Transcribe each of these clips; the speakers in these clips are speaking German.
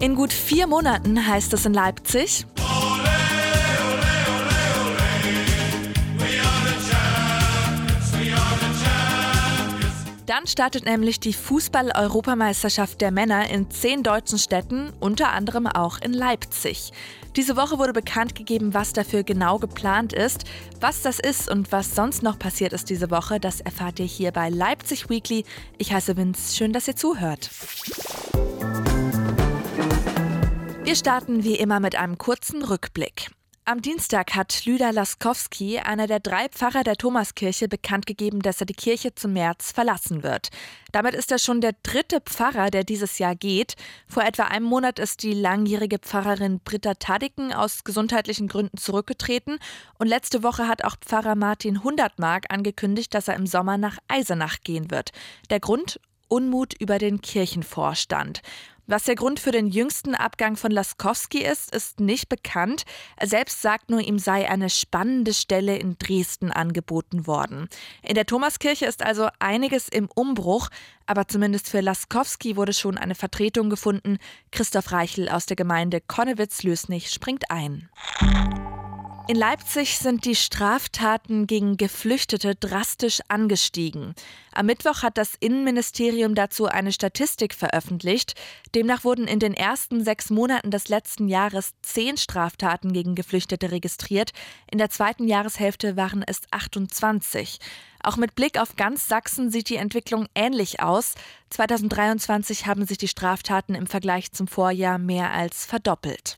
In gut vier Monaten heißt es in Leipzig. Dann startet nämlich die Fußball-Europameisterschaft der Männer in zehn deutschen Städten, unter anderem auch in Leipzig. Diese Woche wurde bekannt gegeben, was dafür genau geplant ist. Was das ist und was sonst noch passiert ist diese Woche, das erfahrt ihr hier bei Leipzig Weekly. Ich heiße Vince, schön, dass ihr zuhört. Wir starten wie immer mit einem kurzen Rückblick. Am Dienstag hat Lüder Laskowski, einer der drei Pfarrer der Thomaskirche, bekannt gegeben, dass er die Kirche zum März verlassen wird. Damit ist er schon der dritte Pfarrer, der dieses Jahr geht. Vor etwa einem Monat ist die langjährige Pfarrerin Britta Tadiken aus gesundheitlichen Gründen zurückgetreten. Und letzte Woche hat auch Pfarrer Martin Hundertmark angekündigt, dass er im Sommer nach Eisenach gehen wird. Der Grund? Unmut über den Kirchenvorstand. Was der Grund für den jüngsten Abgang von Laskowski ist, ist nicht bekannt. Er selbst sagt nur, ihm sei eine spannende Stelle in Dresden angeboten worden. In der Thomaskirche ist also einiges im Umbruch, aber zumindest für Laskowski wurde schon eine Vertretung gefunden. Christoph Reichel aus der Gemeinde Konnewitz-Lösnich springt ein. In Leipzig sind die Straftaten gegen Geflüchtete drastisch angestiegen. Am Mittwoch hat das Innenministerium dazu eine Statistik veröffentlicht. Demnach wurden in den ersten sechs Monaten des letzten Jahres zehn Straftaten gegen Geflüchtete registriert. In der zweiten Jahreshälfte waren es 28. Auch mit Blick auf ganz Sachsen sieht die Entwicklung ähnlich aus. 2023 haben sich die Straftaten im Vergleich zum Vorjahr mehr als verdoppelt.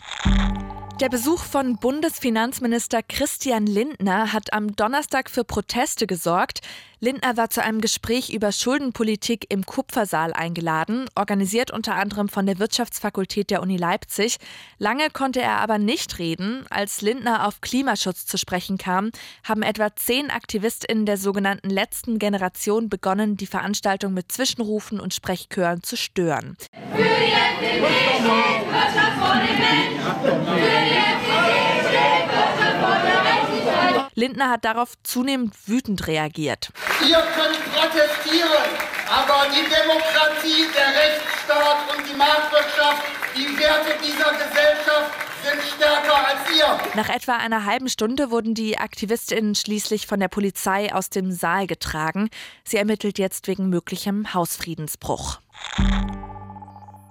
Der Besuch von Bundesfinanzminister Christian Lindner hat am Donnerstag für Proteste gesorgt. Lindner war zu einem Gespräch über Schuldenpolitik im Kupfersaal eingeladen, organisiert unter anderem von der Wirtschaftsfakultät der Uni Leipzig. Lange konnte er aber nicht reden. Als Lindner auf Klimaschutz zu sprechen kam, haben etwa zehn AktivistInnen der sogenannten letzten Generation begonnen, die Veranstaltung mit Zwischenrufen und Sprechchören zu stören. Für die FDP steht Wirtschaft vor dem Menschen. Für die FDP steht Wirtschaft vor der Lindner hat darauf zunehmend wütend reagiert. Ihr könnt protestieren, aber die Demokratie, der Rechtsstaat und die Marktwirtschaft, die Werte dieser Gesellschaft sind stärker als ihr. Nach etwa einer halben Stunde wurden die AktivistInnen schließlich von der Polizei aus dem Saal getragen. Sie ermittelt jetzt wegen möglichem Hausfriedensbruch.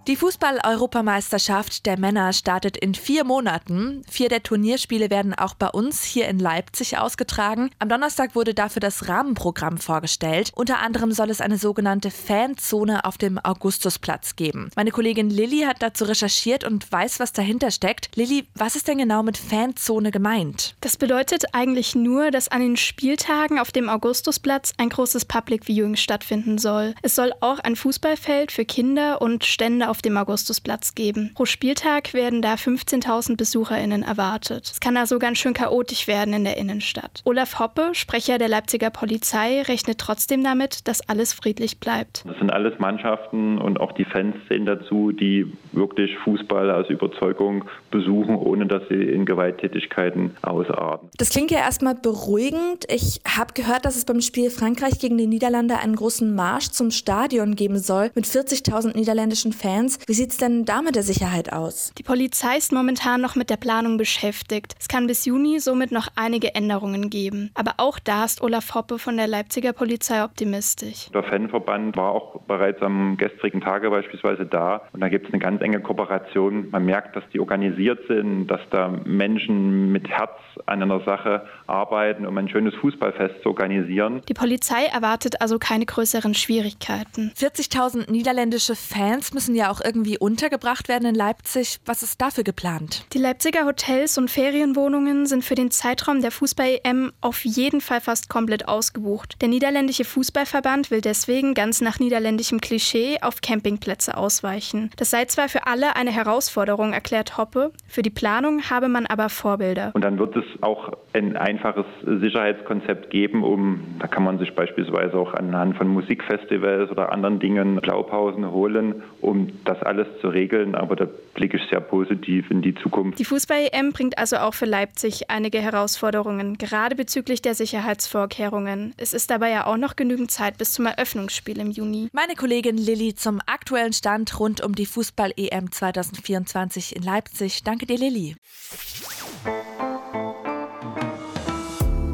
Die Fußball-Europameisterschaft der Männer startet in vier Monaten. Vier der Turnierspiele werden auch bei uns hier in Leipzig ausgetragen. Am Donnerstag wurde dafür das Rahmenprogramm vorgestellt. Unter anderem soll es eine sogenannte Fanzone auf dem Augustusplatz geben. Meine Kollegin Lilly hat dazu recherchiert und weiß, was dahinter steckt. Lilly, was ist denn genau mit Fanzone gemeint? Das bedeutet eigentlich nur, dass an den Spieltagen auf dem Augustusplatz ein großes Public Viewing stattfinden soll. Es soll auch ein Fußballfeld für Kinder und Stände auf dem Augustusplatz geben. Pro Spieltag werden da 15.000 BesucherInnen erwartet. Es kann also ganz schön chaotisch werden in der Innenstadt. Olaf Hoppe, Sprecher der Leipziger Polizei, rechnet trotzdem damit, dass alles friedlich bleibt. Das sind alles Mannschaften und auch die Fans zählen dazu, die wirklich Fußball aus Überzeugung besuchen, ohne dass sie in Gewalttätigkeiten ausarten. Das klingt ja erstmal beruhigend. Ich habe gehört, dass es beim Spiel Frankreich gegen die Niederlande einen großen Marsch zum Stadion geben soll mit 40.000 niederländischen Fans. Fans. Wie sieht es denn da mit der Sicherheit aus? Die Polizei ist momentan noch mit der Planung beschäftigt. Es kann bis Juni somit noch einige Änderungen geben. Aber auch da ist Olaf Hoppe von der Leipziger Polizei optimistisch. Der Fanverband war auch bereits am gestrigen Tage beispielsweise da. Und da gibt es eine ganz enge Kooperation. Man merkt, dass die organisiert sind, dass da Menschen mit Herz an einer Sache arbeiten, um ein schönes Fußballfest zu organisieren. Die Polizei erwartet also keine größeren Schwierigkeiten. 40.000 niederländische Fans müssen ja auch irgendwie untergebracht werden in Leipzig. Was ist dafür geplant? Die Leipziger Hotels und Ferienwohnungen sind für den Zeitraum der Fußball-EM auf jeden Fall fast komplett ausgebucht. Der niederländische Fußballverband will deswegen ganz nach niederländischem Klischee auf Campingplätze ausweichen. Das sei zwar für alle eine Herausforderung, erklärt Hoppe, für die Planung habe man aber Vorbilder. Und dann wird es auch ein einfaches Sicherheitskonzept geben, um, da kann man sich beispielsweise auch anhand von Musikfestivals oder anderen Dingen Blaupausen holen, um das alles zu regeln. Aber da blicke ich sehr positiv in die Zukunft. Die Fußball-EM bringt also auch für Leipzig einige Herausforderungen, gerade bezüglich der Sicherheitsvorkehrungen. Es ist dabei ja auch noch genügend Zeit bis zum Eröffnungsspiel im Juni. Meine Kollegin Lilly zum aktuellen Stand rund um die Fußball-EM 2024 in Leipzig. Danke dir, Lilly.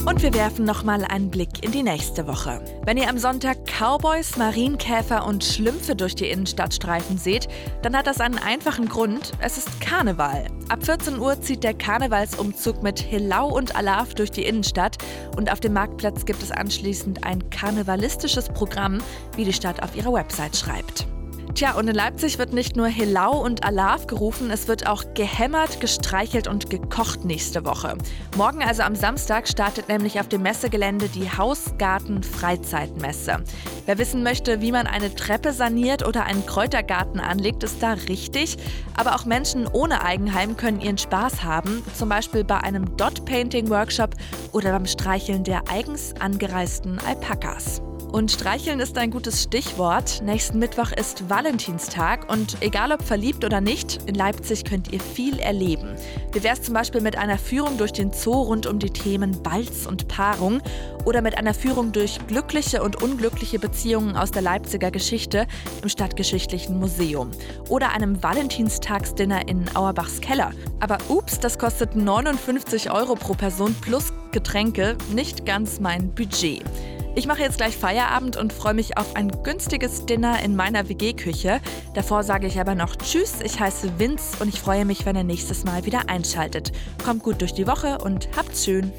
Und wir werfen nochmal einen Blick in die nächste Woche. Wenn ihr am Sonntag Cowboys, Marienkäfer und Schlümpfe durch die Innenstadt streifen seht, dann hat das einen einfachen Grund. Es ist Karneval. Ab 14 Uhr zieht der Karnevalsumzug mit Hilau und Alaf durch die Innenstadt und auf dem Marktplatz gibt es anschließend ein karnevalistisches Programm, wie die Stadt auf ihrer Website schreibt. Tja, und in Leipzig wird nicht nur Helau und Alarv gerufen, es wird auch gehämmert, gestreichelt und gekocht nächste Woche. Morgen, also am Samstag, startet nämlich auf dem Messegelände die Hausgarten-Freizeitmesse. Wer wissen möchte, wie man eine Treppe saniert oder einen Kräutergarten anlegt, ist da richtig. Aber auch Menschen ohne Eigenheim können ihren Spaß haben, zum Beispiel bei einem Dot-Painting-Workshop oder beim Streicheln der eigens angereisten Alpakas. Und streicheln ist ein gutes Stichwort. Nächsten Mittwoch ist Valentinstag und egal ob verliebt oder nicht, in Leipzig könnt ihr viel erleben. Wie wäre es zum Beispiel mit einer Führung durch den Zoo rund um die Themen Balz und Paarung oder mit einer Führung durch glückliche und unglückliche Beziehungen aus der Leipziger Geschichte im Stadtgeschichtlichen Museum oder einem Valentinstagsdinner in Auerbachs Keller. Aber ups, das kostet 59 Euro pro Person plus Getränke, nicht ganz mein Budget. Ich mache jetzt gleich Feierabend und freue mich auf ein günstiges Dinner in meiner WG-Küche. Davor sage ich aber noch Tschüss, ich heiße Vince und ich freue mich, wenn ihr nächstes Mal wieder einschaltet. Kommt gut durch die Woche und habt's schön.